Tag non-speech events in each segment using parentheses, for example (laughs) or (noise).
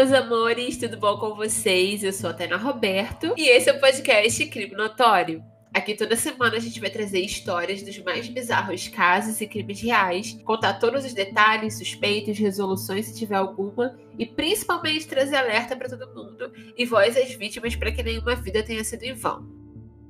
Meus amores, tudo bom com vocês? Eu sou a Tena Roberto e esse é o podcast Crime Notório. Aqui toda semana a gente vai trazer histórias dos mais bizarros casos e crimes reais, contar todos os detalhes, suspeitos, resoluções se tiver alguma e principalmente trazer alerta para todo mundo e voz às vítimas para que nenhuma vida tenha sido em vão.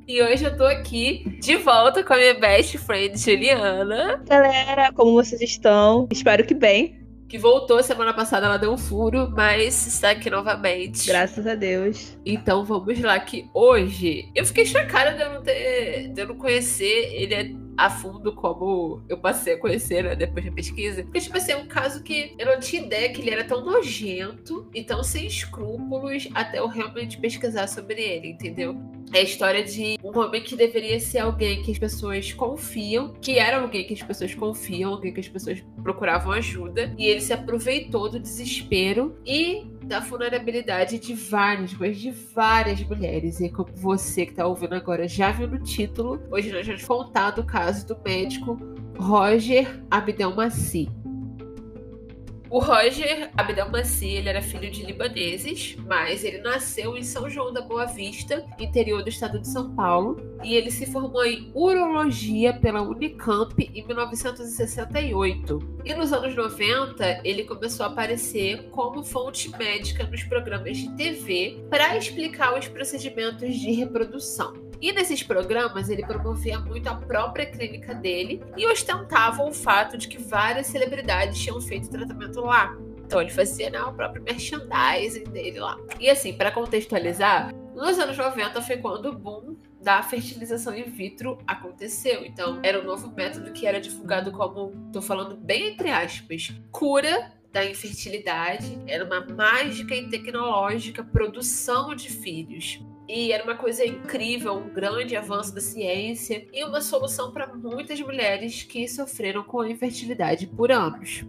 E hoje eu tô aqui de volta com a minha best friend Juliana. Galera, como vocês estão? Espero que bem. Que voltou semana passada, ela deu um furo, mas está aqui novamente. Graças a Deus. Então vamos lá, que hoje eu fiquei chocada de eu não ter. de eu não conhecer ele a fundo como eu passei a conhecer né, depois da pesquisa. Porque, tipo assim, é um caso que eu não tinha ideia que ele era tão nojento e tão sem escrúpulos até eu realmente pesquisar sobre ele, entendeu? É a história de um homem que deveria ser alguém que as pessoas confiam, que era alguém que as pessoas confiam, alguém que as pessoas procuravam ajuda, e ele se aproveitou do desespero e da vulnerabilidade de várias, mas de várias mulheres. E como você que tá ouvindo agora já viu no título, hoje nós vamos contar do caso do médico Roger Abdelmaci. O Roger Abdelmaci, ele era filho de libaneses, mas ele nasceu em São João da Boa Vista, interior do estado de São Paulo, e ele se formou em urologia pela Unicamp em 1968. E nos anos 90, ele começou a aparecer como fonte médica nos programas de TV para explicar os procedimentos de reprodução. E nesses programas ele promovia muito a própria clínica dele e ostentava o fato de que várias celebridades tinham feito tratamento lá. Então ele fazia né, o próprio merchandising dele lá. E assim, para contextualizar, nos anos 90 foi quando o boom da fertilização in vitro aconteceu. Então, era um novo método que era divulgado como, tô falando bem entre aspas, cura da infertilidade. Era uma mágica e tecnológica produção de filhos. E era uma coisa incrível, um grande avanço da ciência e uma solução para muitas mulheres que sofreram com infertilidade por anos.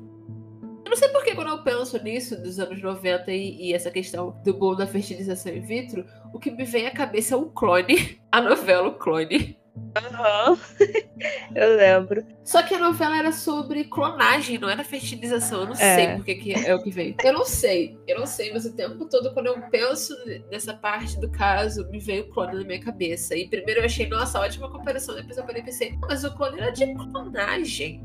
Eu não sei porque quando eu penso nisso dos anos 90 e, e, essa questão do boom da fertilização in vitro, o que me vem à cabeça é o clone, (laughs) a novela O Clone. Aham, uhum. (laughs) eu lembro. Só que a novela era sobre clonagem, não era fertilização. Eu não é. sei porque que é o que veio. Eu não sei, eu não sei, mas o tempo todo, quando eu penso nessa parte do caso, me veio o clone na minha cabeça. E primeiro eu achei, nossa, ótima comparação, depois eu parei e pensei, mas o clone era de clonagem.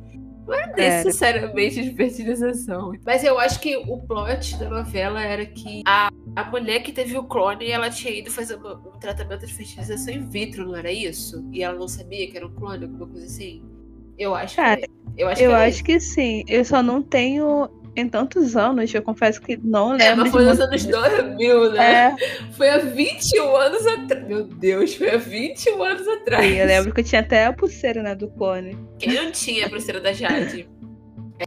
Não era necessariamente de fertilização. Mas eu acho que o plot da novela era que a, a mulher que teve o clone, ela tinha ido fazer um, um tratamento de fertilização in vitro, não era isso? E ela não sabia que era um clone, alguma coisa assim. Eu acho Cara, que. Eu acho, eu que, acho que sim. Eu só não tenho em tantos anos, eu confesso que não lembro. É, mas foi nos anos 2000, né? É. Foi há 21 anos atrás. Meu Deus, foi há 21 anos atrás. Sim, eu lembro que eu tinha até a pulseira, né, do clone. Quem não tinha a pulseira da Jade?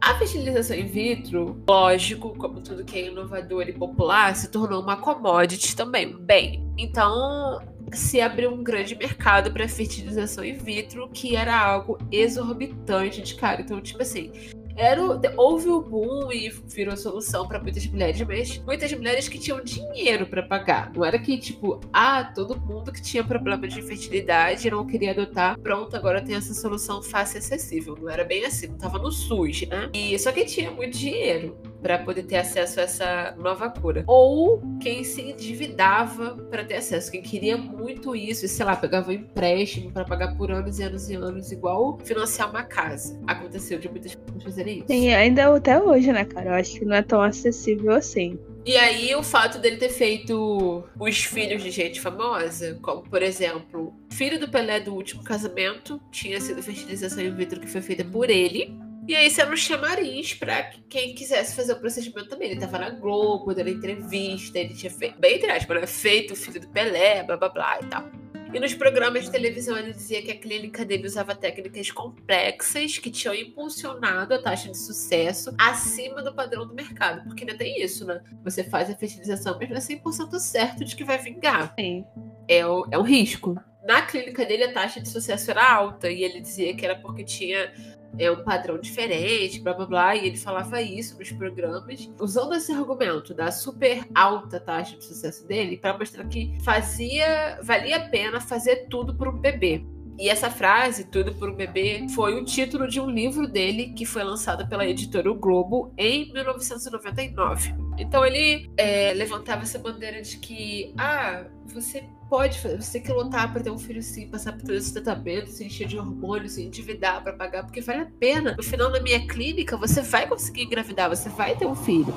A fertilização in vitro, lógico, como tudo que é inovador e popular, se tornou uma commodity também. Bem, então se abriu um grande mercado para fertilização in vitro, que era algo exorbitante de cara. Então, tipo assim, era o, houve o boom e virou solução para muitas mulheres, mas muitas mulheres que tinham dinheiro para pagar. Não era que, tipo, ah, todo mundo que tinha problema de infertilidade não queria adotar, pronto, agora tem essa solução fácil e acessível. Não era bem assim, não tava no SUS, né? E só quem tinha muito dinheiro para poder ter acesso a essa nova cura. Ou quem se endividava para ter acesso, quem queria muito isso, e sei lá, pegava um empréstimo para pagar por anos e anos e anos, igual financiar uma casa. Aconteceu de muitas pessoas fazerem isso. Sim, ainda até hoje, né, cara? Eu acho que não é tão acessível assim. E aí, o fato dele ter feito os filhos de gente famosa, como por exemplo, filho do Pelé do último casamento, tinha sido fertilização in vitro que foi feita por ele. E aí, era um chamariz pra quem quisesse fazer o procedimento também. Ele tava na Globo, dando entrevista, ele tinha feito, bem entre aspas, né? feito o filho do Pelé, blá blá blá e tal. E nos programas de televisão ele dizia que a clínica dele usava técnicas complexas que tinham impulsionado a taxa de sucesso acima do padrão do mercado. Porque ainda tem isso, né? Você faz a fertilização, mas não é 100% certo de que vai vingar. Sim. É, o, é um risco. Na clínica dele, a taxa de sucesso era alta e ele dizia que era porque tinha é um padrão diferente, blá blá blá, e ele falava isso nos programas, usando esse argumento da super alta taxa de sucesso dele para mostrar que fazia, valia a pena fazer tudo por um bebê. E essa frase, Tudo por um Bebê, foi o título de um livro dele que foi lançado pela editora o Globo em 1999. Então ele é, levantava essa bandeira de que, ah, você pode você quer lutar para ter um filho sim, passar por todo esse tratamento, se encher de hormônios, se endividar para pagar, porque vale a pena. No final, na minha clínica, você vai conseguir engravidar, você vai ter um filho.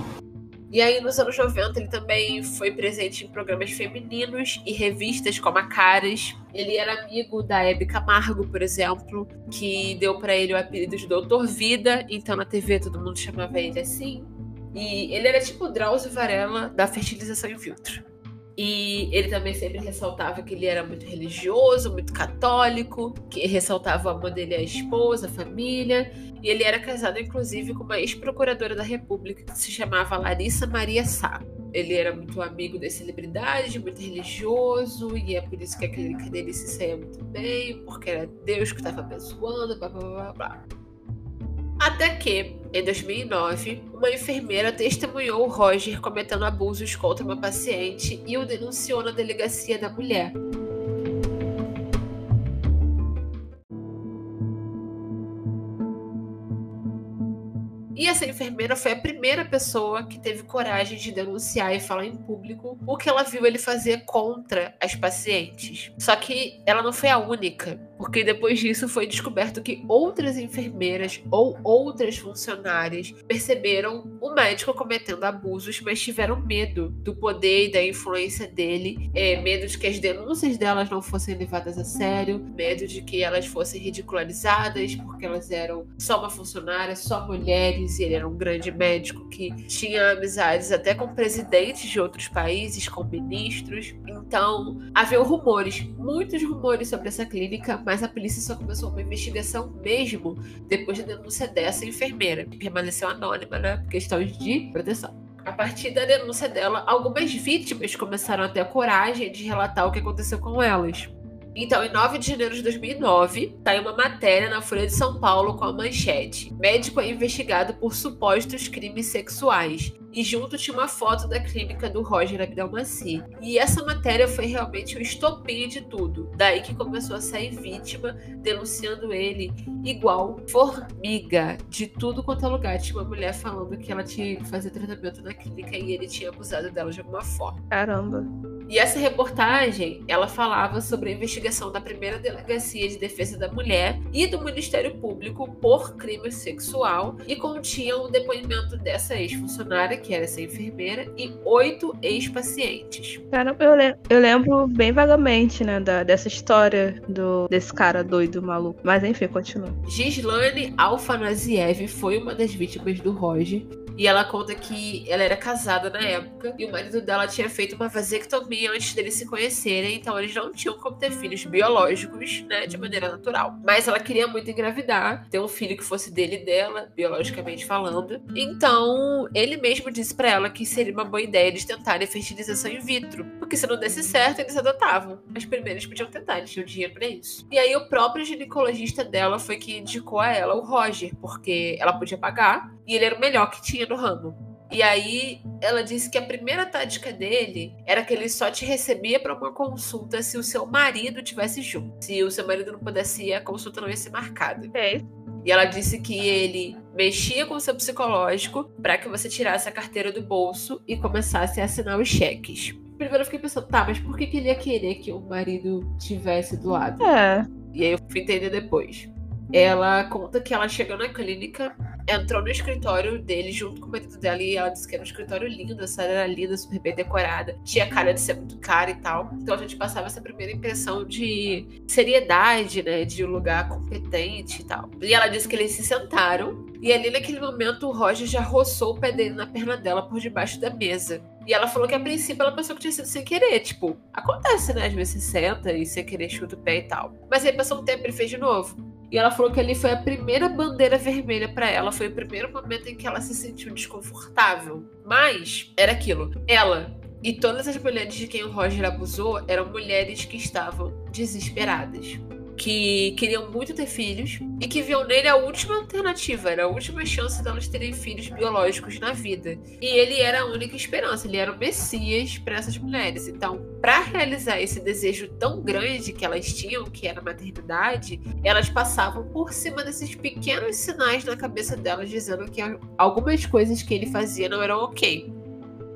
E aí, nos anos 90, ele também foi presente em programas femininos e revistas como a Caras. Ele era amigo da Hebe Camargo, por exemplo, que deu para ele o apelido de Doutor Vida, então na TV todo mundo chamava ele assim. E ele era tipo o Drauzio Varela da fertilização in vitro. E ele também sempre ressaltava que ele era muito religioso, muito católico, que ressaltava o amor dele à esposa, à família. E ele era casado, inclusive, com uma ex-procuradora da República que se chamava Larissa Maria Sá. Ele era muito amigo das celebridades, muito religioso, e é por isso que a clínica dele se saía muito bem, porque era Deus que estava abençoando, blá blá blá blá. Até que, em 2009, uma enfermeira testemunhou Roger cometendo abusos contra uma paciente e o denunciou na delegacia da mulher. E essa enfermeira foi a primeira pessoa que teve coragem de denunciar e falar em público o que ela viu ele fazer contra as pacientes. Só que ela não foi a única, porque depois disso foi descoberto que outras enfermeiras ou outras funcionárias perceberam o médico cometendo abusos, mas tiveram medo do poder e da influência dele, é, medo de que as denúncias delas não fossem levadas a sério, medo de que elas fossem ridicularizadas porque elas eram só uma funcionária, só mulheres e ele era um grande médico que tinha amizades até com presidentes de outros países, com ministros. Então, havia rumores, muitos rumores sobre essa clínica, mas a polícia só começou uma investigação mesmo depois da denúncia dessa enfermeira, que permaneceu anônima, né, por questões de proteção. A partir da denúncia dela, algumas vítimas começaram a ter a coragem de relatar o que aconteceu com elas. Então, em 9 de janeiro de 2009, saiu uma matéria na Folha de São Paulo com a manchete: Médico é investigado por supostos crimes sexuais. E junto tinha uma foto da clínica do Roger Abdelmaci. E essa matéria foi realmente o estopim de tudo. Daí que começou a sair vítima, denunciando ele igual formiga, de tudo quanto é lugar. Tinha uma mulher falando que ela tinha ido fazer tratamento na clínica e ele tinha abusado dela de alguma forma. Caramba. E essa reportagem, ela falava sobre a investigação da primeira delegacia de defesa da mulher e do Ministério Público por crime sexual e continha o um depoimento dessa ex-funcionária, que era essa enfermeira, e oito ex-pacientes. Caramba, eu, le eu lembro bem vagamente, né, da, dessa história do, desse cara doido, maluco. Mas enfim, continua. Gislane Alfanasiev foi uma das vítimas do Roger e ela conta que ela era casada na época e o marido dela tinha feito uma vasectomia antes deles se conhecerem, então eles não tinham como ter filhos biológicos, né, de maneira natural. Mas ela queria muito engravidar, ter um filho que fosse dele e dela, biologicamente falando. Então, ele mesmo disse para ela que seria uma boa ideia eles tentarem fertilização in vitro, porque se não desse certo, eles adotavam. Mas primeiro eles podiam tentar, eles tinham dinheiro para isso. E aí o próprio ginecologista dela foi que indicou a ela o Roger, porque ela podia pagar e ele era o melhor que tinha no ramo. E aí ela disse que a primeira tática dele era que ele só te recebia para uma consulta se o seu marido tivesse junto. Se o seu marido não pudesse ir, a consulta não ia ser marcada. É. E ela disse que ele mexia com o seu psicológico para que você tirasse a carteira do bolso e começasse a assinar os cheques. Primeiro eu fiquei pensando, tá, mas por que, que ele ia querer que o marido tivesse do lado? É. E aí eu fui entender depois. Ela conta que ela chegou na clínica entrou no escritório dele junto com o marido dela e ela disse que era um escritório lindo, a sala era linda, super bem decorada, tinha cara de ser muito cara e tal. Então a gente passava essa primeira impressão de seriedade, né, de um lugar competente e tal. E ela disse que eles se sentaram e ali naquele momento o Roger já roçou o pé dele na perna dela por debaixo da mesa. E ela falou que a princípio ela pensou que tinha sido sem querer. Tipo, acontece, né? Às vezes você senta e sem querer chuta o pé e tal. Mas aí passou um tempo e ele fez de novo. E ela falou que ali foi a primeira bandeira vermelha para ela. Foi o primeiro momento em que ela se sentiu desconfortável. Mas era aquilo. Ela e todas as mulheres de quem o Roger abusou eram mulheres que estavam desesperadas que queriam muito ter filhos e que viam nele a última alternativa, era a última chance delas terem filhos biológicos na vida. E ele era a única esperança, ele era o Messias para essas mulheres. Então, para realizar esse desejo tão grande que elas tinham, que era a maternidade, elas passavam por cima desses pequenos sinais na cabeça delas dizendo que algumas coisas que ele fazia não eram ok.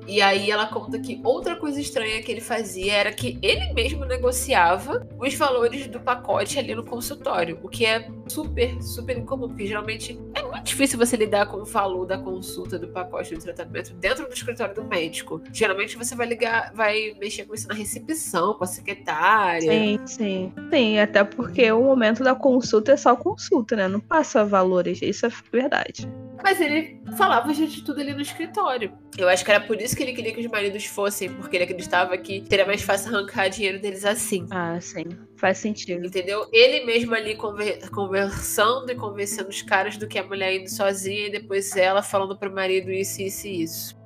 E aí ela conta que outra coisa estranha que ele fazia era que ele mesmo negociava os valores do pacote ali no consultório, o que é super, super incomum, porque geralmente é difícil você lidar com o valor da consulta do pacote do tratamento dentro do escritório do médico. Geralmente você vai ligar, vai mexer com isso na recepção, com a secretária. Sim, sim. Sim, até porque o momento da consulta é só consulta, né? Não passa valores, isso é verdade. Mas ele falava de tudo ali no escritório. Eu acho que era por isso que ele queria que os maridos fossem, porque ele acreditava que seria mais fácil arrancar dinheiro deles assim. Ah, sim. Faz sentido. Entendeu? Ele mesmo ali conver conversando e convencendo os caras do que a mulher indo sozinha e depois ela falando pro marido isso, isso e isso.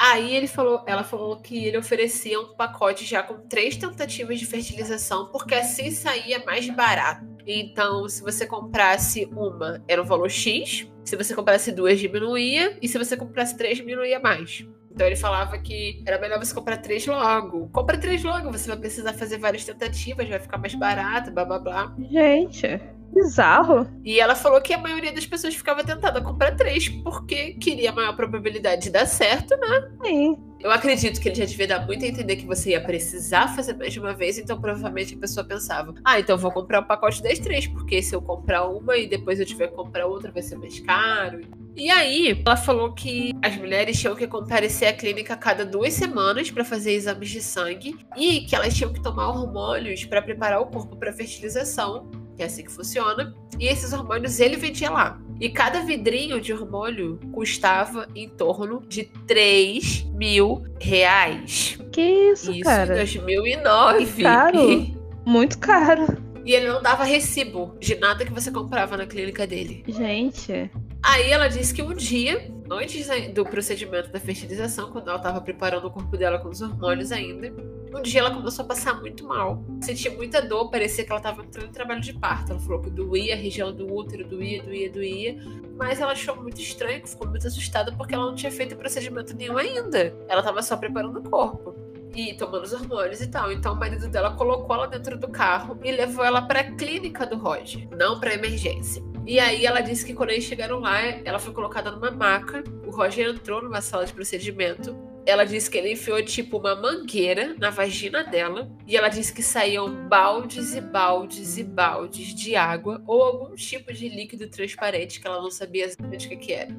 Aí ele falou, ela falou que ele oferecia um pacote já com três tentativas de fertilização, porque assim saía mais barato. Então, se você comprasse uma, era o valor X. Se você comprasse duas, diminuía. E se você comprasse três, diminuía mais. Então ele falava que era melhor você comprar três logo. Compra três logo, você vai precisar fazer várias tentativas, vai ficar mais barato, blá blá blá. Gente, bizarro. E ela falou que a maioria das pessoas ficava tentada a comprar três porque queria a maior probabilidade de dar certo, né? Sim. Eu acredito que ele já devia dar muito a entender que você ia precisar fazer mais de uma vez, então provavelmente a pessoa pensava: ah, então vou comprar um pacote das três, porque se eu comprar uma e depois eu tiver que comprar outra, vai ser mais caro. E aí, ela falou que as mulheres tinham que comparecer à clínica a cada duas semanas para fazer exames de sangue e que elas tinham que tomar hormônios para preparar o corpo para fertilização, que é assim que funciona. E esses hormônios ele vendia lá. E cada vidrinho de hormônio custava em torno de 3 mil reais. Que isso, isso cara? Isso em 2009. Que caro. Muito caro. E ele não dava recibo de nada que você comprava na clínica dele. Gente. Aí ela disse que um dia, antes do procedimento da fertilização, quando ela estava preparando o corpo dela com os hormônios ainda, um dia ela começou a passar muito mal. Sentia muita dor, parecia que ela estava entrando em trabalho de parto. Ela falou que doía, a região do útero doía, doía, doía. Mas ela achou muito estranho, ficou muito assustada porque ela não tinha feito procedimento nenhum ainda. Ela estava só preparando o corpo e tomando os hormônios e tal. Então o marido dela colocou ela dentro do carro e levou ela para a clínica do Roger, não para emergência. E aí ela disse que quando eles chegaram lá, ela foi colocada numa maca. O Roger entrou numa sala de procedimento. Ela disse que ele enfiou tipo uma mangueira na vagina dela. E ela disse que saíam baldes e baldes e baldes de água ou algum tipo de líquido transparente que ela não sabia exatamente o que, era.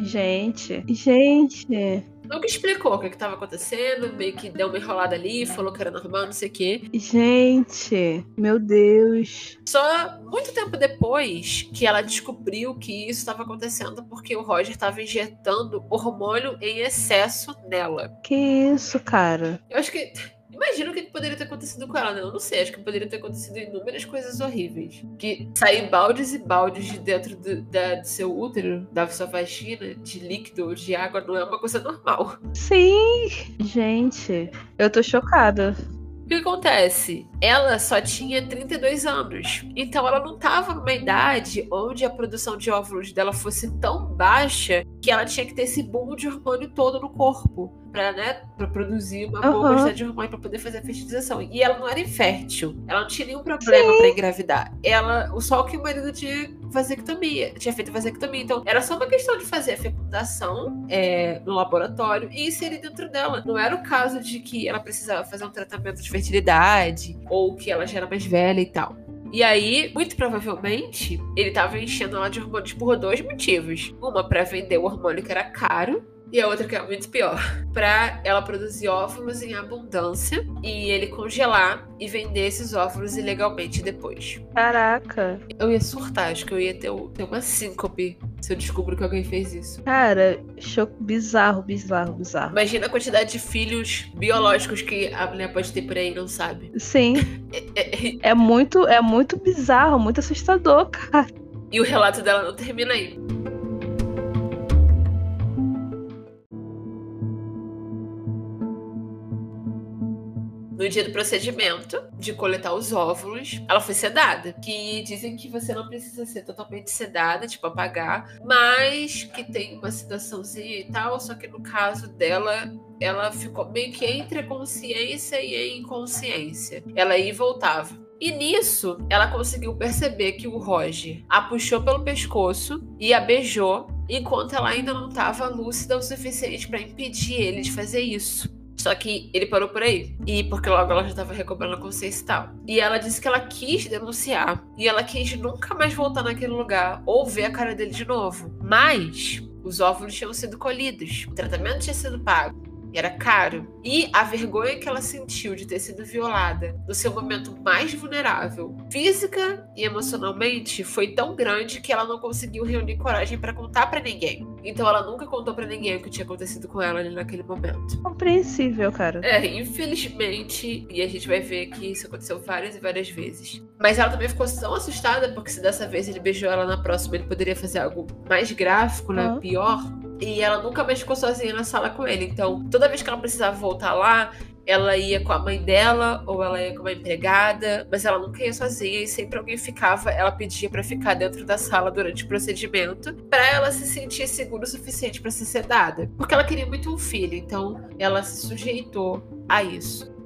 Gente, gente. Nunca explicou o que estava acontecendo, meio que deu uma enrolada ali, falou que era normal, não sei o quê. Gente, meu Deus. Só muito tempo depois que ela descobriu que isso estava acontecendo porque o Roger estava injetando hormônio em excesso nela. Que isso, cara? Eu acho que Imagina o que poderia ter acontecido com ela, né? Eu não sei, acho que poderia ter acontecido inúmeras coisas horríveis. Que sair baldes e baldes de dentro do, da, do seu útero, da sua vagina, de líquido de água, não é uma coisa normal. Sim! Gente, eu tô chocada. O que acontece? Ela só tinha 32 anos. Então ela não estava numa idade onde a produção de óvulos dela fosse tão baixa que ela tinha que ter esse boom de hormônio todo no corpo para né, pra produzir uma uhum. boa quantidade de hormônio para poder fazer a fertilização. E ela não era infértil. Ela não tinha nenhum problema para engravidar. Ela, o só que o marido tinha vasectomia, tinha feito vasectomia. Então era só uma questão de fazer a fecundação é, no laboratório e inserir dentro dela. Não era o caso de que ela precisava fazer um tratamento de fertilidade ou que ela já era mais velha e tal. E aí, muito provavelmente, ele tava enchendo ela de hormônios por dois motivos. Uma, para vender o hormônio que era caro, e a outra que é muito pior, para ela produzir óvulos em abundância e ele congelar e vender esses óvulos ilegalmente depois. Caraca. Eu ia surtar, acho que eu ia ter, ter uma síncope se eu descubro que alguém fez isso. Cara, choque bizarro, bizarro, bizarro. Imagina a quantidade de filhos biológicos que a mulher pode ter por aí, não sabe? Sim. (laughs) É muito, é muito bizarro, muito assustador, cara. E o relato dela não termina aí. No dia do procedimento de coletar os óvulos, ela foi sedada. Que dizem que você não precisa ser totalmente sedada, tipo, apagar, mas que tem uma sedaçãozinha e tal. Só que no caso dela, ela ficou meio que entre a consciência e a inconsciência. Ela ia e voltava. E nisso, ela conseguiu perceber que o Roger a puxou pelo pescoço e a beijou, enquanto ela ainda não estava lúcida o suficiente para impedir ele de fazer isso. Só que ele parou por aí. E porque logo ela já estava recobrando a consciência e tal. E ela disse que ela quis denunciar. E ela quis nunca mais voltar naquele lugar ou ver a cara dele de novo. Mas os óvulos tinham sido colhidos. O tratamento tinha sido pago. E era caro. E a vergonha que ela sentiu de ter sido violada no seu momento mais vulnerável, física e emocionalmente, foi tão grande que ela não conseguiu reunir coragem para contar para ninguém. Então ela nunca contou para ninguém o que tinha acontecido com ela ali naquele momento. Compreensível, cara. É, infelizmente, e a gente vai ver que isso aconteceu várias e várias vezes. Mas ela também ficou tão assustada, porque se dessa vez ele beijou ela na próxima, ele poderia fazer algo mais gráfico, né? Uhum. Pior. E ela nunca mais ficou sozinha na sala com ele. Então, toda vez que ela precisava voltar lá, ela ia com a mãe dela ou ela ia com uma empregada, mas ela nunca ia sozinha e sempre alguém ficava, ela pedia pra ficar dentro da sala durante o procedimento, pra ela se sentir segura o suficiente pra ser sedada, porque ela queria muito um filho, então ela se sujeitou a isso.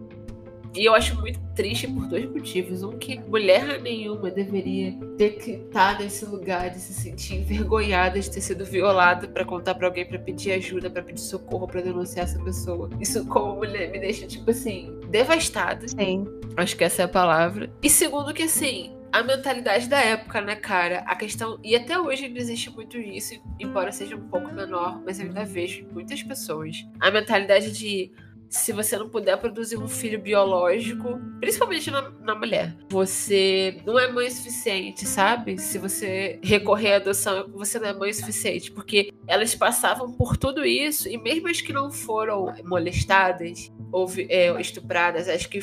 E eu acho muito triste por dois motivos. Um, que mulher nenhuma deveria ter que estar nesse lugar de se sentir envergonhada de ter sido violada pra contar pra alguém, pra pedir ajuda, pra pedir socorro, pra denunciar essa pessoa. Isso, como mulher, me deixa, tipo assim, devastada. Sim. Acho que essa é a palavra. E segundo, que assim. A mentalidade da época, né, cara? A questão. E até hoje ainda existe muito isso, embora seja um pouco menor, mas eu ainda vejo muitas pessoas. A mentalidade de se você não puder produzir um filho biológico, principalmente na, na, mulher, você não é mãe suficiente, sabe? Se você recorrer à adoção, você não é mãe suficiente, porque elas passavam por tudo isso e mesmo as que não foram molestadas ou é, estupradas, as que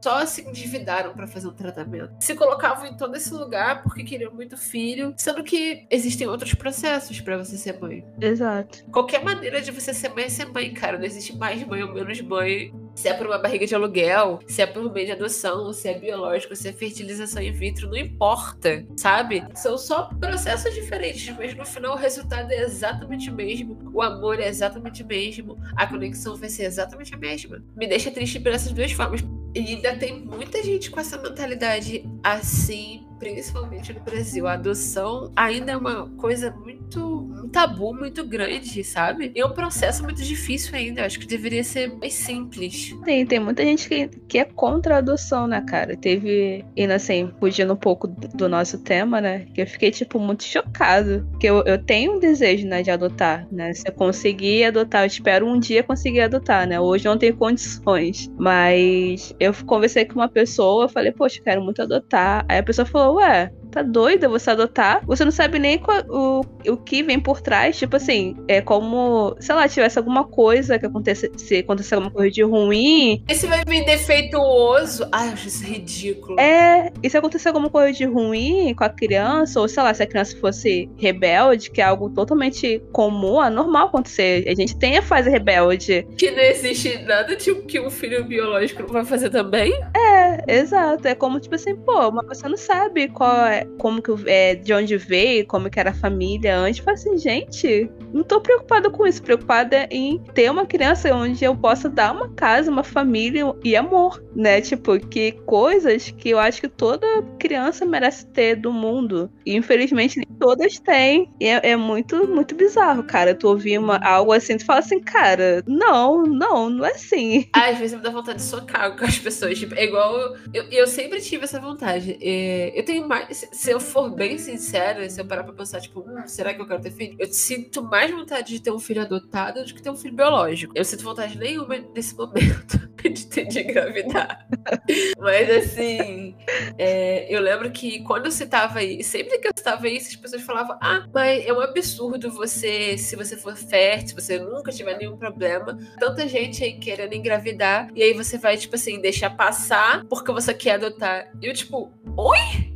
só se endividaram para fazer um tratamento. Se colocavam em todo esse lugar porque queriam muito filho, sendo que existem outros processos para você ser mãe. Exato. Qualquer maneira de você ser mãe é ser mãe, cara. Não existe mais mãe ou menos mãe. Se é por uma barriga de aluguel, se é por meio de adoção, se é biológico, se é fertilização in vitro, não importa, sabe? São só processos diferentes, mas no final o resultado é exatamente o mesmo, o amor é exatamente o mesmo, a conexão vai ser exatamente a mesma. Me deixa triste por essas duas formas. E ainda tem muita gente com essa mentalidade assim, principalmente no Brasil. A adoção ainda é uma coisa muito. um tabu muito grande, sabe? E é um processo muito difícil ainda. Eu acho que deveria ser mais simples. Tem, tem muita gente que, que é contra a adoção, né, cara? Teve, indo assim, fugindo um pouco do nosso tema, né? Que eu fiquei, tipo, muito chocado. Porque eu, eu tenho um desejo, né, de adotar, né? Se eu conseguir adotar, eu espero um dia conseguir adotar, né? Hoje não tenho condições. Mas eu conversei com uma pessoa, eu falei, poxa, eu quero muito adotar. Aí a pessoa falou, ué, tá doida você adotar? Você não sabe nem qual, o, o que vem por trás. Tipo assim, é como, sei lá, tivesse alguma coisa que acontecesse, se acontecer alguma coisa de ruim. Esse vai vir defeituoso. Ai, eu acho isso ridículo. É, e se acontecer alguma coisa de ruim com a criança, ou sei lá, se a criança fosse rebelde, que é algo totalmente comum, é normal acontecer. A gente tem a fase rebelde. Que não existe nada tipo que um filho biológico vai fazer também? É, exato. É como, tipo assim, pô, uma pessoa não sabe qual é, como que é, de onde veio, como que era a família antes. Fala assim, gente, não tô preocupada com isso. Preocupada em ter uma criança onde eu possa dar uma casa, uma família e amor, né? Tipo, que coisas que eu acho que toda criança merece ter do mundo. E infelizmente nem todas têm. E é, é muito, muito bizarro, cara. Tu ouvir uma, algo assim, tu fala assim, cara, não, não, não é assim. Às vezes me dá vontade de socar com as pessoas. Tipo, é igual. Eu, eu sempre tive essa vontade. É, eu tenho mais. Se, eu for bem sincera, se eu parar pra pensar, tipo, hum, será que eu quero ter filho? Eu sinto mais vontade de ter um filho adotado do que ter um filho biológico. Eu sinto vontade nenhuma nesse momento (laughs) de ter de engravidar. (laughs) Mas assim, é, eu lembro que quando eu citava isso, sempre que eu citava isso, as pessoas falavam: Ah, mas é um absurdo você, se você for fértil, você nunca tiver nenhum problema, tanta gente aí querendo engravidar, e aí você vai, tipo assim, deixar passar porque você quer adotar. E eu, tipo, oi?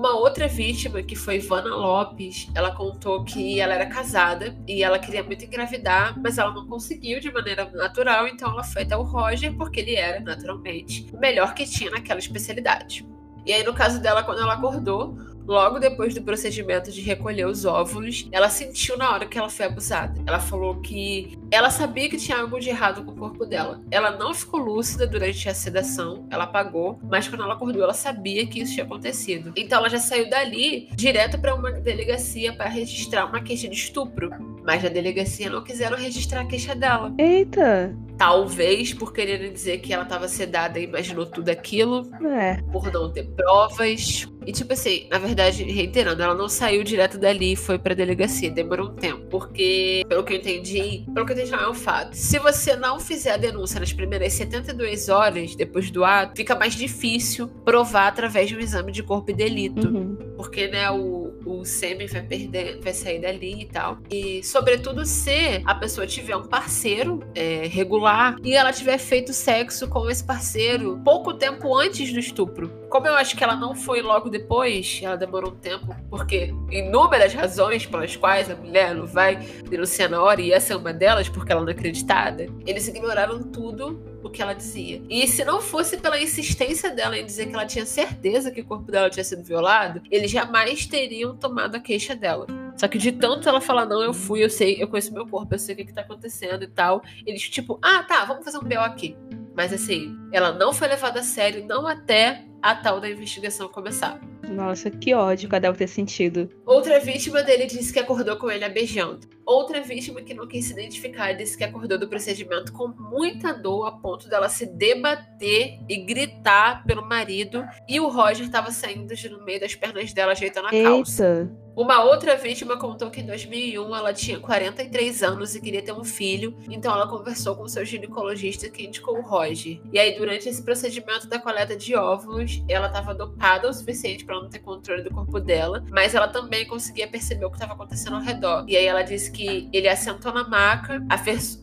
Uma outra vítima, que foi Ivana Lopes, ela contou que ela era casada e ela queria muito engravidar, mas ela não conseguiu de maneira natural, então ela foi até o Roger, porque ele era, naturalmente, o melhor que tinha naquela especialidade. E aí, no caso dela, quando ela acordou, Logo depois do procedimento de recolher os óvulos, ela sentiu na hora que ela foi abusada. Ela falou que ela sabia que tinha algo de errado com o corpo dela. Ela não ficou lúcida durante a sedação, ela apagou, mas quando ela acordou, ela sabia que isso tinha acontecido. Então ela já saiu dali direto para uma delegacia para registrar uma queixa de estupro. Mas na delegacia não quiseram registrar a queixa dela. Eita! Talvez por querer dizer que ela estava sedada e imaginou tudo aquilo. É. Por não ter provas. E tipo assim, na verdade, reiterando, ela não saiu direto dali e foi pra delegacia. Demorou um tempo. Porque, pelo que eu entendi, pelo que eu entendi, não é um fato. Se você não fizer a denúncia nas primeiras 72 horas depois do ato, fica mais difícil provar através de um exame de corpo e delito. Uhum. Porque, né, o, o sêmen vai perder, vai sair dali e tal. E, sobretudo, se a pessoa tiver um parceiro é, regular e ela tiver feito sexo com esse parceiro pouco tempo antes do estupro. Como eu acho que ela não foi logo depois, ela demorou um tempo, porque inúmeras razões pelas quais a mulher não vai denunciar na hora, e essa é uma delas, porque ela não é acreditada, eles ignoraram tudo o que ela dizia. E se não fosse pela insistência dela em dizer que ela tinha certeza que o corpo dela tinha sido violado, eles jamais teriam tomado a queixa dela. Só que de tanto ela falar, não, eu fui, eu sei, eu conheço meu corpo, eu sei o que, que tá acontecendo e tal. Eles, tipo, ah, tá, vamos fazer um BO aqui. Mas assim, ela não foi levada a sério, não até a tal da investigação começar. Nossa, que ódio ela deve ter sentido. Outra vítima dele disse que acordou com ele a beijando. Outra vítima que não quis se identificar disse que acordou do procedimento com muita dor a ponto dela se debater e gritar pelo marido. E o Roger estava saindo de no meio das pernas dela, ajeitando a calça. Eita. Uma outra vítima contou que em 2001 ela tinha 43 anos e queria ter um filho, então ela conversou com seu ginecologista que indicou o Roger. E aí, durante esse procedimento da coleta de óvulos, ela estava dopada o suficiente para não ter controle do corpo dela, mas ela também conseguia perceber o que estava acontecendo ao redor. E aí ela disse que ele assentou na maca, a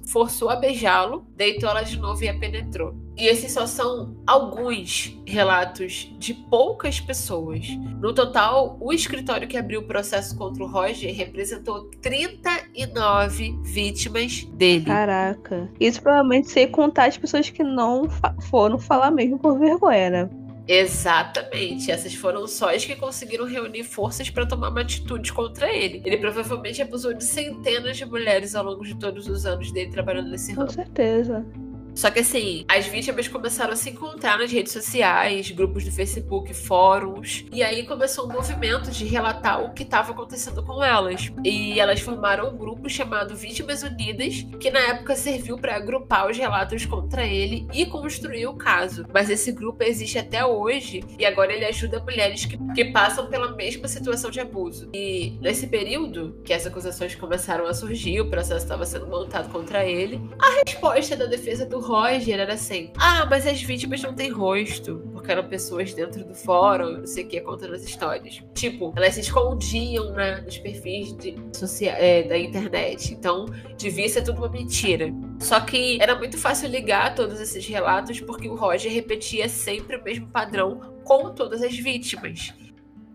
forçou a beijá-lo, deitou ela de novo e a penetrou. E esses só são alguns relatos de poucas pessoas. No total, o escritório que abriu o processo contra o Roger representou 39 vítimas dele. Caraca. Isso provavelmente sem contar as pessoas que não foram falar mesmo por vergonha, né? Exatamente. Essas foram só as que conseguiram reunir forças para tomar uma atitude contra ele. Ele provavelmente abusou de centenas de mulheres ao longo de todos os anos dele trabalhando nesse ramo. Com certeza. Só que assim, as vítimas começaram a se encontrar nas redes sociais, grupos do Facebook, fóruns, e aí começou um movimento de relatar o que estava acontecendo com elas. E elas formaram um grupo chamado Vítimas Unidas, que na época serviu para agrupar os relatos contra ele e construir o caso. Mas esse grupo existe até hoje e agora ele ajuda mulheres que, que passam pela mesma situação de abuso. E nesse período que as acusações começaram a surgir, o processo estava sendo montado contra ele, a resposta da defesa do Roger era assim: ah, mas as vítimas não têm rosto, porque eram pessoas dentro do fórum, não sei o que, contando as histórias. Tipo, elas se escondiam né, nos perfis de, é, da internet. Então, devia ser tudo uma mentira. Só que era muito fácil ligar todos esses relatos porque o Roger repetia sempre o mesmo padrão com todas as vítimas.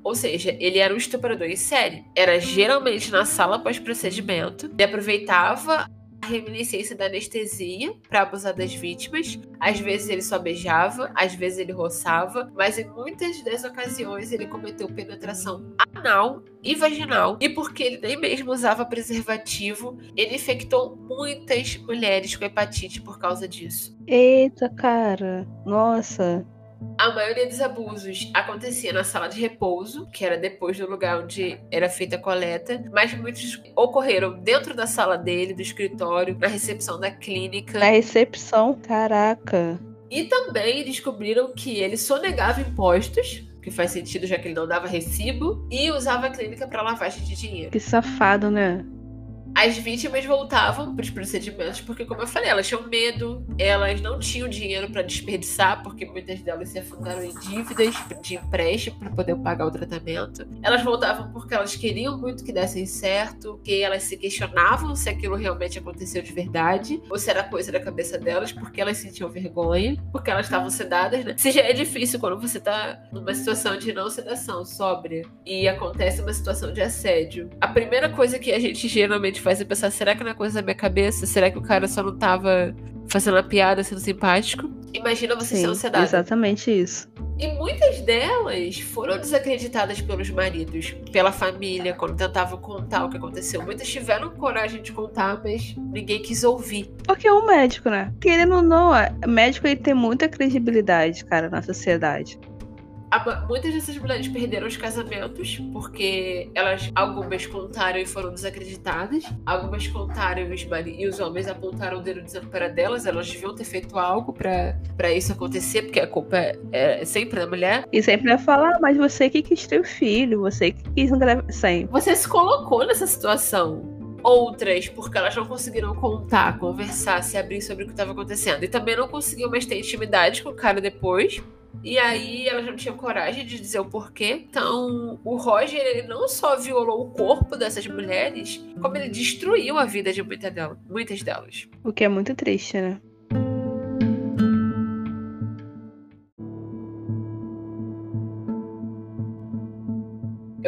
Ou seja, ele era um estuprador em série. Era geralmente na sala pós-procedimento. Ele aproveitava a reminiscência da anestesia para abusar das vítimas. Às vezes ele só beijava, às vezes ele roçava, mas em muitas das ocasiões ele cometeu penetração anal e vaginal. E porque ele nem mesmo usava preservativo, ele infectou muitas mulheres com hepatite por causa disso. Eita, cara. Nossa. A maioria dos abusos acontecia na sala de repouso, que era depois do lugar onde era feita a coleta, mas muitos ocorreram dentro da sala dele, do escritório, na recepção da clínica. Na recepção, caraca. E também descobriram que ele sonegava impostos que faz sentido já que ele não dava recibo, e usava a clínica para lavagem de dinheiro. Que safado, né? As vítimas voltavam para os procedimentos porque, como eu falei, elas tinham medo, elas não tinham dinheiro para desperdiçar, porque muitas delas se afundaram em dívidas de empréstimo para poder pagar o tratamento. Elas voltavam porque elas queriam muito que dessem certo, que elas se questionavam se aquilo realmente aconteceu de verdade, ou se era coisa da cabeça delas, porque elas sentiam vergonha, porque elas estavam sedadas, né? Se já é difícil quando você tá numa situação de não sedação, sóbria, e acontece uma situação de assédio, a primeira coisa que a gente geralmente faz é pensar: será que não é coisa da minha cabeça? Será que o cara só não tava fazendo uma piada, sendo simpático? Imagina você Sim, sendo sedada. Exatamente isso. E muitas delas foram desacreditadas pelos maridos, pela família, quando tentavam contar o que aconteceu. Muitas tiveram coragem de contar, mas ninguém quis ouvir. Porque é um médico, né? Querendo ou não, é- médico ele tem muita credibilidade, cara, na sociedade. A- muitas dessas mulheres perderam os casamentos porque elas, algumas contaram e foram desacreditadas, algumas contaram e os, e os homens apontaram o dedo dizendo para delas, elas deviam ter feito algo pra pra isso acontecer, porque a culpa é, é sempre da mulher. E sempre vai falar, ah, mas você que quis ter o filho, você que quis. Sempre. Você se colocou nessa situação. Outras, porque elas não conseguiram contar, conversar, se abrir sobre o que estava acontecendo. E também não conseguiam mais ter intimidade com o cara depois. E aí elas não tinham coragem de dizer o porquê. Então, o Roger, ele não só violou o corpo dessas mulheres, como ele destruiu a vida de muita delas, muitas delas. O que é muito triste, né?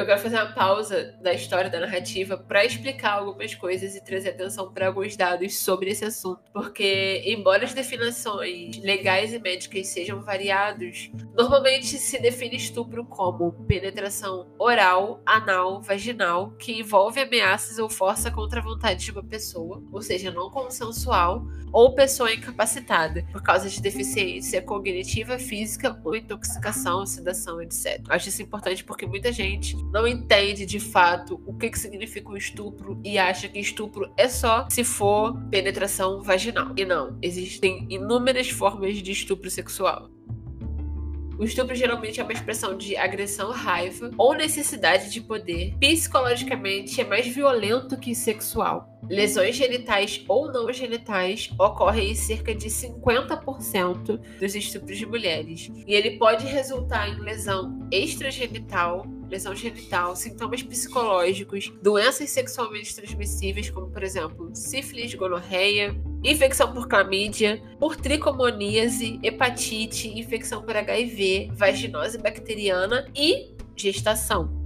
Eu quero fazer uma pausa da história da narrativa para explicar algumas coisas e trazer atenção para alguns dados sobre esse assunto, porque embora as definições legais e médicas sejam variados, normalmente se define estupro como penetração oral, anal, vaginal que envolve ameaças ou força contra a vontade de uma pessoa, ou seja, não consensual, ou pessoa incapacitada por causa de deficiência cognitiva, física ou intoxicação, sedação, etc. Eu acho isso importante porque muita gente não entende de fato o que, que significa o estupro e acha que estupro é só se for penetração vaginal. E não, existem inúmeras formas de estupro sexual. O estupro geralmente é uma expressão de agressão, raiva ou necessidade de poder. Psicologicamente é mais violento que sexual. Lesões genitais ou não genitais ocorrem em cerca de 50% dos estupros de mulheres. E ele pode resultar em lesão extragenital, lesão genital, sintomas psicológicos, doenças sexualmente transmissíveis, como por exemplo sífilis, gonorreia, infecção por clamídia, por tricomoníase, hepatite, infecção por HIV, vaginose bacteriana e gestação.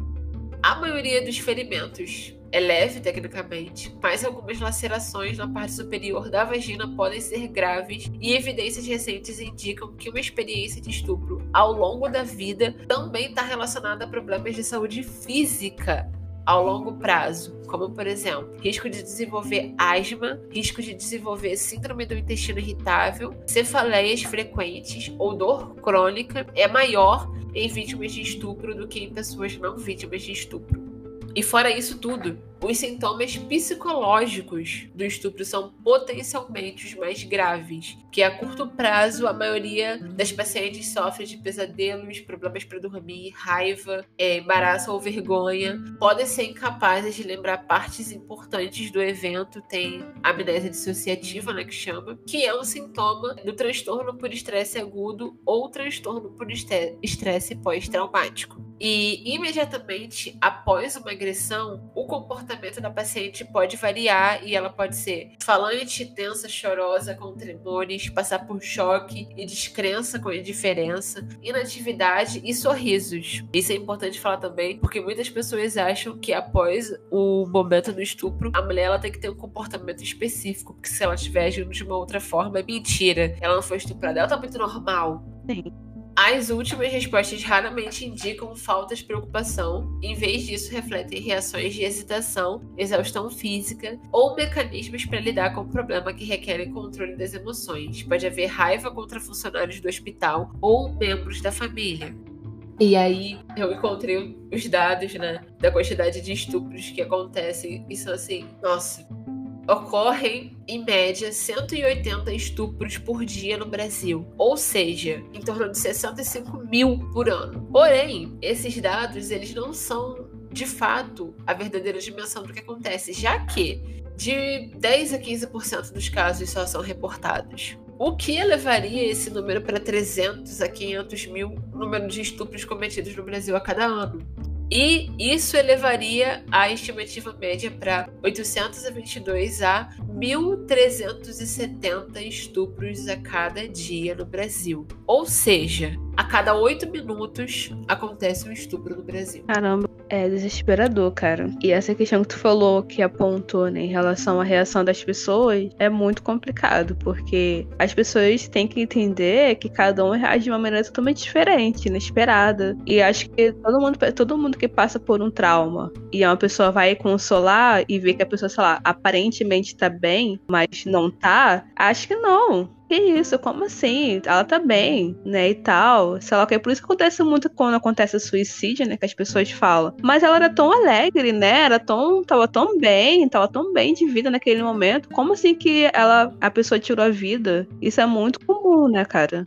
A maioria dos ferimentos é leve tecnicamente, mas algumas lacerações na parte superior da vagina podem ser graves e evidências recentes indicam que uma experiência de estupro ao longo da vida também está relacionada a problemas de saúde física ao longo prazo, como por exemplo, risco de desenvolver asma, risco de desenvolver síndrome do intestino irritável, cefaleias frequentes ou dor crônica é maior em vítimas de estupro do que em pessoas não vítimas de estupro. E fora isso tudo, os sintomas psicológicos do estupro são potencialmente os mais graves, que a curto prazo a maioria das pacientes sofre de pesadelos, problemas para dormir, raiva, é, embaraço ou vergonha, podem ser incapazes de lembrar partes importantes do evento, tem amnésia dissociativa, né, que chama, que é um sintoma do transtorno por estresse agudo ou transtorno por estresse pós-traumático. E imediatamente após uma agressão, o comportamento da paciente pode variar e ela pode ser falante, tensa, chorosa, com tremores, passar por choque e descrença com indiferença, inatividade e sorrisos. Isso é importante falar também, porque muitas pessoas acham que após o momento do estupro, a mulher ela tem que ter um comportamento específico, porque se ela estiver agindo de uma outra forma, é mentira. Ela não foi estuprada, ela tá muito normal. Sim. As últimas respostas raramente indicam falta de preocupação, em vez disso, refletem reações de hesitação, exaustão física ou mecanismos para lidar com o problema que requerem controle das emoções. Pode haver raiva contra funcionários do hospital ou membros da família. E aí eu encontrei os dados, né, da quantidade de estupros que acontecem e são assim, nossa, ocorrem, em média, 180 estupros por dia no Brasil, ou seja, em torno de 65 mil por ano. Porém, esses dados eles não são de fato a verdadeira dimensão do que acontece, já que de 10 a 15% dos casos só são reportados. O que elevaria esse número para 300 a 500 mil número de estupros cometidos no Brasil a cada ano? E isso elevaria a estimativa média para 822 a 1.370 estupros a cada dia no Brasil. Ou seja, a cada oito minutos acontece um estupro no Brasil. Caramba, é desesperador, cara. E essa questão que tu falou, que apontou, né, em relação à reação das pessoas, é muito complicado, porque as pessoas têm que entender que cada um reage de uma maneira totalmente diferente, inesperada. E acho que todo mundo, todo mundo que passa por um trauma e uma pessoa vai consolar e vê que a pessoa, sei lá, aparentemente tá bem, mas não tá, acho que não que isso? Como assim? Ela tá bem, né? E tal. Sei lá que. Por isso que acontece muito quando acontece suicídio, né? Que as pessoas falam. Mas ela era tão alegre, né? Era tão. Tava tão bem, tava tão bem de vida naquele momento. Como assim que ela, a pessoa tirou a vida? Isso é muito comum, né, cara?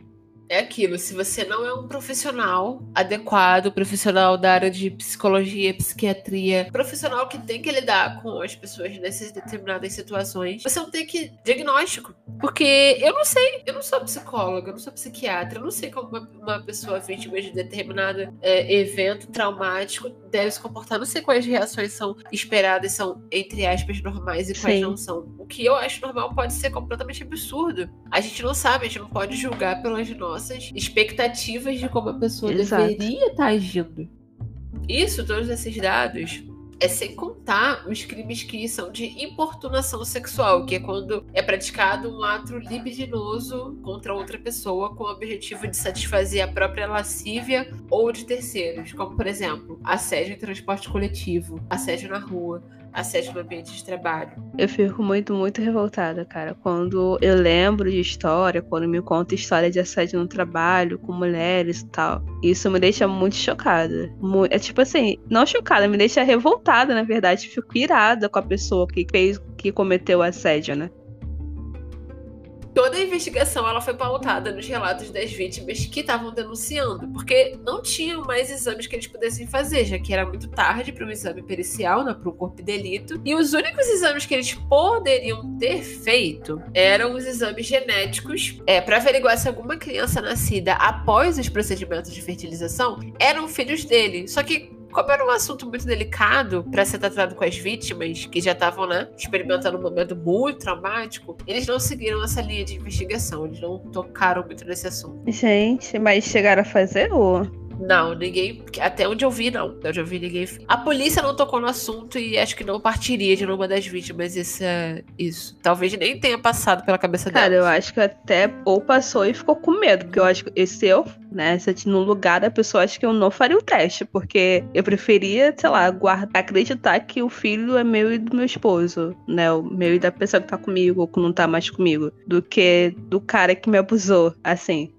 É aquilo, se você não é um profissional adequado, profissional da área de psicologia, psiquiatria, profissional que tem que lidar com as pessoas nessas determinadas situações, você não tem que diagnóstico. Porque eu não sei, eu não sou psicóloga, eu não sou psiquiatra, eu não sei como uma, uma pessoa vítima de determinado é, evento traumático deve se comportar, não sei quais reações são esperadas, são, entre aspas, normais e quais Sim. não são. O que eu acho normal pode ser completamente absurdo. A gente não sabe, a gente não pode julgar pelas nossas expectativas de como a pessoa Exato. deveria estar tá agindo. Isso, todos esses dados, é sem contar os crimes que são de importunação sexual, que é quando é praticado um ato libidinoso contra outra pessoa com o objetivo de satisfazer a própria lascívia ou de terceiros, como por exemplo, assédio em transporte coletivo, assédio na rua, assédio no ambiente de trabalho. Eu fico muito, muito revoltada, cara, quando eu lembro de história, quando me conta história de assédio no trabalho com mulheres e tal. Isso me deixa muito chocada. É tipo assim, não chocada, me deixa revoltada, na verdade. Fico irada com a pessoa que fez, que cometeu assédio, né? toda a investigação ela foi pautada nos relatos das vítimas que estavam denunciando, porque não tinham mais exames que eles pudessem fazer, já que era muito tarde para um exame pericial, né, para um corpo de delito, e os únicos exames que eles poderiam ter feito eram os exames genéticos é, para averiguar se alguma criança nascida após os procedimentos de fertilização eram filhos dele. Só que como era um assunto muito delicado para ser tratado com as vítimas, que já estavam, né, experimentando um momento muito traumático, eles não seguiram essa linha de investigação, eles não tocaram muito nesse assunto. Gente, mas chegaram a fazer ou não, ninguém. Até onde eu vi, não. Até onde eu vi, ninguém. A polícia não tocou no assunto e acho que não partiria de nenhuma das vítimas isso. É, isso. Talvez nem tenha passado pela cabeça dela. Cara, eu acho que até ou passou e ficou com medo. Porque eu acho que se eu, né, se no lugar da pessoa, acho que eu não faria o teste. Porque eu preferia, sei lá, guardar, acreditar que o filho é meu e do meu esposo, né? O meu e da pessoa que tá comigo ou que não tá mais comigo. Do que do cara que me abusou, assim.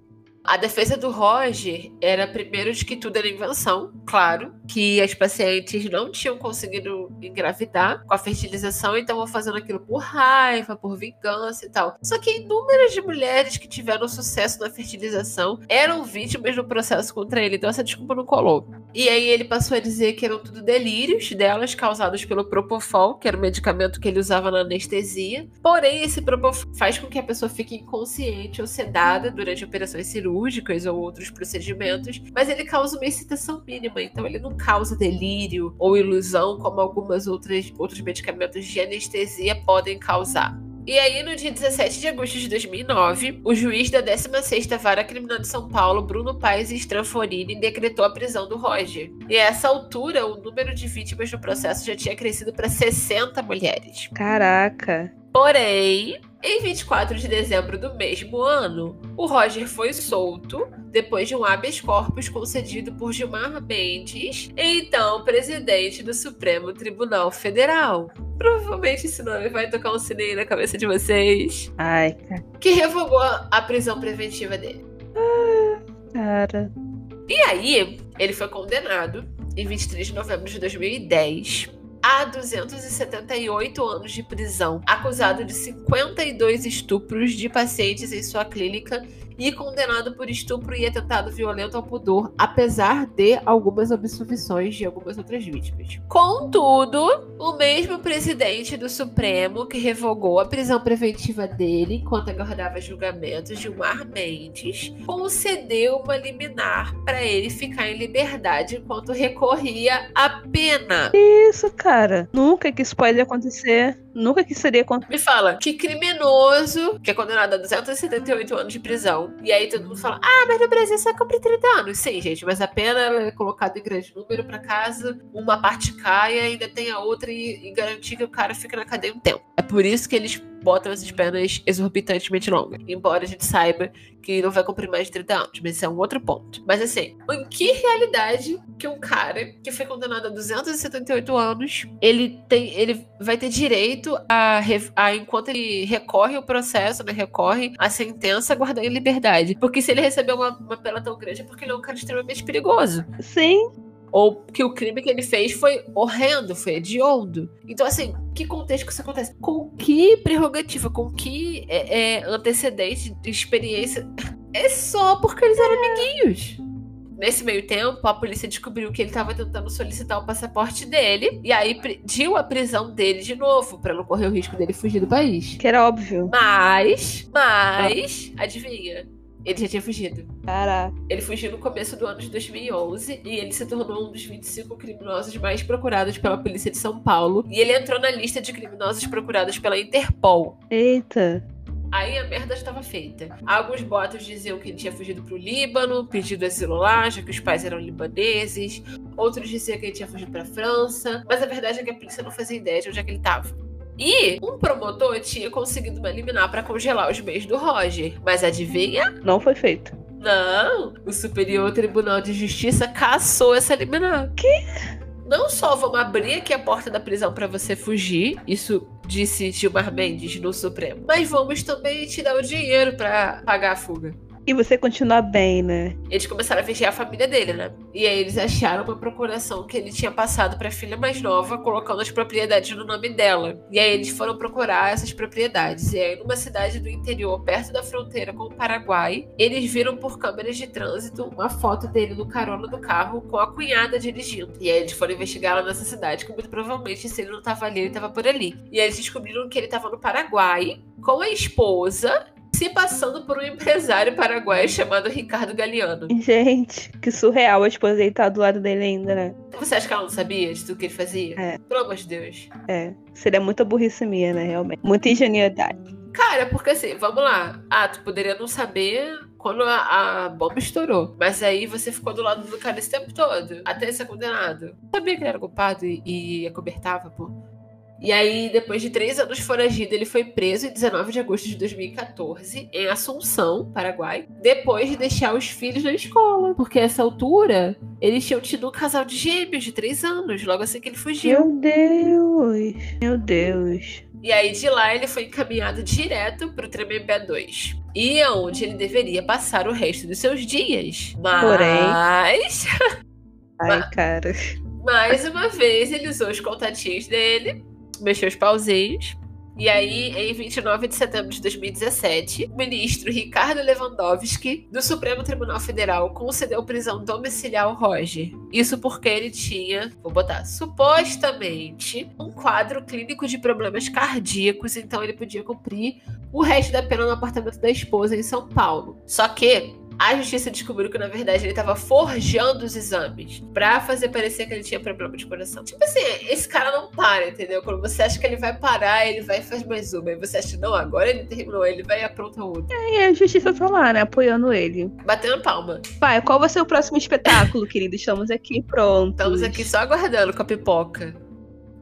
A defesa do Roger era, primeiro, de que tudo era invenção, claro, que as pacientes não tinham conseguido engravidar com a fertilização e estavam fazendo aquilo por raiva, por vingança e tal. Só que inúmeras de mulheres que tiveram sucesso na fertilização eram vítimas do processo contra ele, então essa desculpa não colou. E aí ele passou a dizer que eram tudo delírios delas causados pelo Propofol, que era o medicamento que ele usava na anestesia. Porém, esse Propofol faz com que a pessoa fique inconsciente ou sedada durante operações cirúrgicas cirúrgicas ou outros procedimentos, mas ele causa uma excitação mínima, então ele não causa delírio ou ilusão como algumas outras outros medicamentos de anestesia podem causar. E aí, no dia 17 de agosto de 2009, o juiz da 16ª Vara Criminal de São Paulo, Bruno Paes Stranforini, decretou a prisão do Roger. E a essa altura, o número de vítimas do processo já tinha crescido para 60 mulheres. Caraca! Porém, em 24 de dezembro do mesmo ano, o Roger foi solto depois de um habeas corpus concedido por Gilmar Mendes, então presidente do Supremo Tribunal Federal. Provavelmente esse nome vai tocar um sininho na cabeça de vocês. Ai, cara. Que revogou a prisão preventiva dele. Ah, cara. E aí, ele foi condenado em 23 de novembro de 2010 a 278 anos de prisão, acusado de 52 estupros de pacientes em sua clínica e condenado por estupro e atentado violento ao pudor, apesar de algumas absolvições de algumas outras vítimas. Contudo, o mesmo presidente do Supremo que revogou a prisão preventiva dele enquanto aguardava julgamentos, Gilmar Mendes, concedeu uma liminar para ele ficar em liberdade enquanto recorria à pena. Isso, cara. Nunca que isso pode acontecer. Nunca que seria. Me fala, que criminoso que é condenado a 278 anos de prisão. E aí todo mundo fala: ah, mas no Brasil só cumpre 30 anos. Sim, gente, mas a pena é colocada em grande número para caso uma parte caia, ainda tenha outra e, e garantir que o cara fica na cadeia um tempo. É por isso que eles botam essas penas exorbitantemente longas. Embora a gente saiba que não vai cumprir mais de 30 anos, mas isso é um outro ponto. Mas assim, em que realidade que um cara que foi condenado a 278 anos, ele tem, ele vai ter direito a, a enquanto ele recorre ao processo, né, recorre à sentença, guardar em liberdade? Porque se ele recebeu uma, uma pena tão grande é porque ele é um cara extremamente perigoso. Sim. Ou que o crime que ele fez foi horrendo, foi hediondo. Então, assim, que contexto que isso acontece? Com que prerrogativa, com que é, é, antecedente de experiência? É só porque eles eram amiguinhos. Nesse meio tempo, a polícia descobriu que ele estava tentando solicitar o passaporte dele e aí pediu a prisão dele de novo para não correr o risco dele fugir do país. Que era óbvio. Mas, mas, adivinha? Ele já tinha fugido. Caraca. Ele fugiu no começo do ano de 2011 e ele se tornou um dos 25 criminosos mais procurados pela polícia de São Paulo. E ele entrou na lista de criminosos procurados pela Interpol. Eita. Aí a merda estava feita. Alguns boatos diziam que ele tinha fugido para o Líbano, pedido asilo lá, já que os pais eram libaneses. Outros diziam que ele tinha fugido para a França. Mas a verdade é que a polícia não fazia ideia de onde é que ele estava. E um promotor tinha conseguido uma liminar para congelar os bens do Roger. Mas adivinha? Não foi feito. Não, o Superior Tribunal de Justiça caçou essa liminar. Que? Não só vamos abrir aqui a porta da prisão para você fugir, isso disse Gilmar Mendes no Supremo, mas vamos também te dar o dinheiro para pagar a fuga. E você continuar bem, né? Eles começaram a vigiar a família dele, né? E aí eles acharam uma procuração que ele tinha passado para a filha mais nova, colocando as propriedades no nome dela. E aí eles foram procurar essas propriedades. E aí, numa cidade do interior, perto da fronteira com o Paraguai, eles viram por câmeras de trânsito uma foto dele no carona do carro com a cunhada dirigindo. E aí eles foram investigar lá nessa cidade, que muito provavelmente, se ele não estava ali, ele estava por ali. E aí eles descobriram que ele estava no Paraguai com a esposa se passando por um empresário paraguaio chamado Ricardo Galeano. Gente, que surreal a esposa dele tá do lado dele ainda, né? Você acha que ela não sabia de tudo que ele fazia? É. Pelo amor de Deus. É. Seria muita burrice minha, né, realmente. Muita ingenuidade. Cara, porque assim, vamos lá. Ah, tu poderia não saber quando a, a, bomba estourou. Mas aí você ficou do lado do cara esse tempo todo, até ser condenado. Sabia que ele era culpado e, e acobertava, pô. E aí, depois de três anos foragido, ele foi preso em 19 de agosto de 2014, em Assunção, Paraguai, depois de deixar os filhos na escola. Porque a essa altura, eles tinham tido um casal de gêmeos de três anos, logo assim que ele fugiu. Meu Deus! Meu Deus! E aí, de lá, ele foi encaminhado direto pro Tremembé 2. E aonde ele deveria passar o resto dos seus dias. Mas. Porém. Ai, (laughs) cara. Mais uma vez, ele usou os contatinhos dele mexeu os pauzinhos. E aí, em 29 de setembro de 2017, o ministro Ricardo Lewandowski, do Supremo Tribunal Federal, concedeu prisão domiciliar ao Roger. Isso porque ele tinha, vou botar, supostamente, um quadro clínico de problemas cardíacos, então ele podia cumprir o resto da pena no apartamento da esposa em São Paulo. Só que a justiça descobriu que, na verdade, ele estava forjando os exames para fazer parecer que ele tinha problema de coração. Tipo assim, esse cara não para, entendeu? Quando você acha que ele vai parar, ele vai e faz mais uma. E você acha, não, agora ele terminou, ele vai e apronta outra. É, e a justiça tá lá, né? Apoiando ele. Batendo palma. Pai, qual vai ser o próximo espetáculo, querido? Estamos aqui prontos. Estamos aqui só aguardando com a pipoca.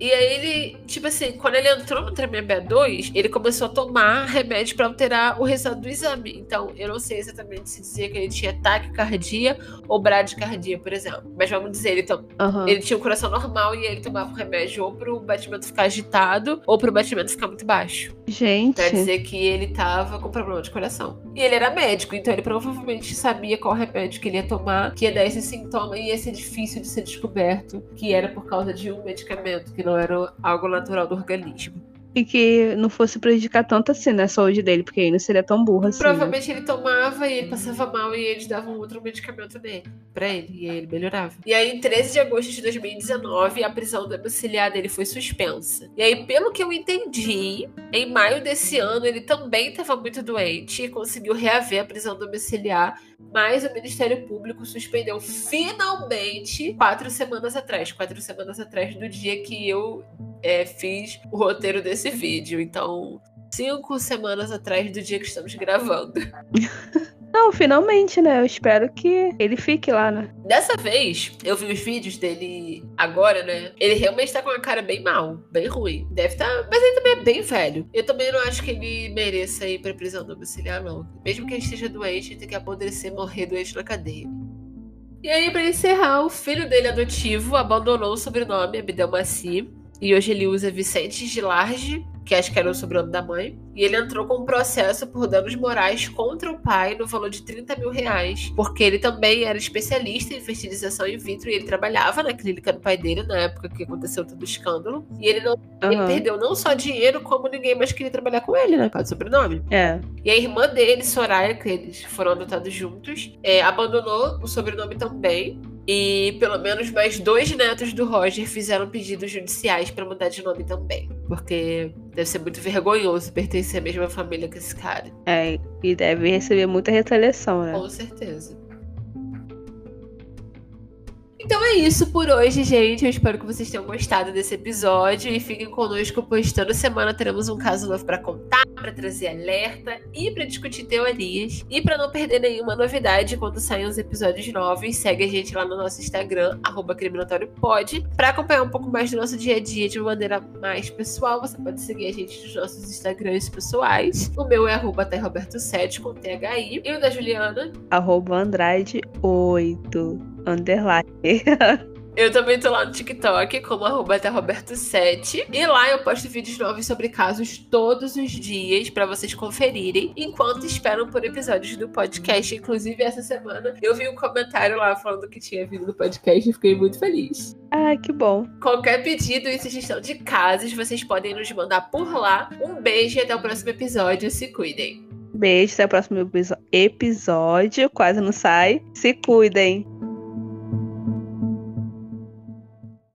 E aí ele, tipo assim, quando ele entrou no Tremembé 2, ele começou a tomar remédio para alterar o resultado do exame. Então, eu não sei exatamente se dizia que ele tinha taquicardia ou bradicardia, por exemplo. Mas vamos dizer, ele, tom... uhum. ele tinha um coração normal e ele tomava um remédio ou pro batimento ficar agitado ou pro batimento ficar muito baixo. Gente. Pra dizer que ele tava com problema de coração. E ele era médico, então ele provavelmente sabia qual remédio que ele ia tomar, que ia dar esse sintoma e ia ser difícil de ser descoberto, que era por causa de um medicamento, que não era algo natural do organismo. E que não fosse prejudicar tanto assim, né, a saúde dele, porque aí não seria tão burro assim. né? Provavelmente ele tomava e ele passava mal e eles davam outro medicamento nele, pra ele, e aí ele melhorava. E aí, em 13 de agosto de 2019, a prisão domiciliar dele foi suspensa. E aí, pelo que eu entendi, em maio desse ano ele também estava muito doente e conseguiu reaver a prisão domiciliar, mas o Ministério Público suspendeu finalmente quatro semanas atrás. Quatro semanas atrás do dia que eu é, fiz o roteiro desse vídeo. Então, cinco semanas atrás do dia que estamos gravando. (laughs) Não, finalmente, né? Eu espero que ele fique lá, né? Dessa vez, eu vi os vídeos dele agora, né? Ele realmente tá com uma cara bem mal, bem ruim. Deve estar. Mas ele também é bem velho. Eu também não acho que ele mereça ir pra prisão domiciliar, não. Mesmo que ele esteja doente, ele tem que apodrecer, morrer doente na cadeia. E aí, pra encerrar, o filho dele adotivo abandonou o sobrenome Abdelmaci. E hoje ele usa Vicente de Large, que acho que era o sobrenome da mãe. E ele entrou com um processo por danos morais contra o pai no valor de 30 mil reais. Porque ele também era especialista em fertilização in vitro e ele trabalhava na clínica do pai dele na época que aconteceu todo o escândalo. E ele não ele Aham. perdeu não só dinheiro, como ninguém mais queria trabalhar com ele, né? Por causa do sobrenome. É. E a irmã dele, Soraya, que eles foram adotados juntos, é, abandonou o sobrenome também. E pelo menos mais dois netos do Roger fizeram pedidos judiciais pra mudar de nome também. Porque deve ser muito vergonhoso pertencer à mesma família que esse cara. É. E deve receber muita retaliação, né? Com certeza. Então é isso por hoje, gente. Eu espero que vocês tenham gostado desse episódio e fiquem conosco, pois toda semana teremos um caso novo pra contar, pra trazer alerta e pra discutir teorias. E pra não perder nenhuma novidade quando saem os episódios novos, segue a gente lá no nosso Instagram, criminatóriopod. Pra acompanhar um pouco mais do nosso dia a dia de uma maneira mais pessoal, você pode seguir a gente nos nossos Instagrams pessoais. O meu é arroba Roberto7 com THI. E o da Juliana Arroba Andrade 8. Underline. (laughs) Eu também tô lá no TikTok como arroba Roberto7. E lá eu posto vídeos novos sobre casos todos os dias pra vocês conferirem, enquanto esperam por episódios do podcast. Inclusive, essa semana eu vi um comentário lá falando que tinha vindo do podcast e fiquei muito feliz. Ah, que bom. Qualquer pedido e sugestão de casos, vocês podem nos mandar por lá. Um beijo e até o próximo episódio. Se cuidem. Beijo, até o próximo episódio. Quase não sai. Se cuidem.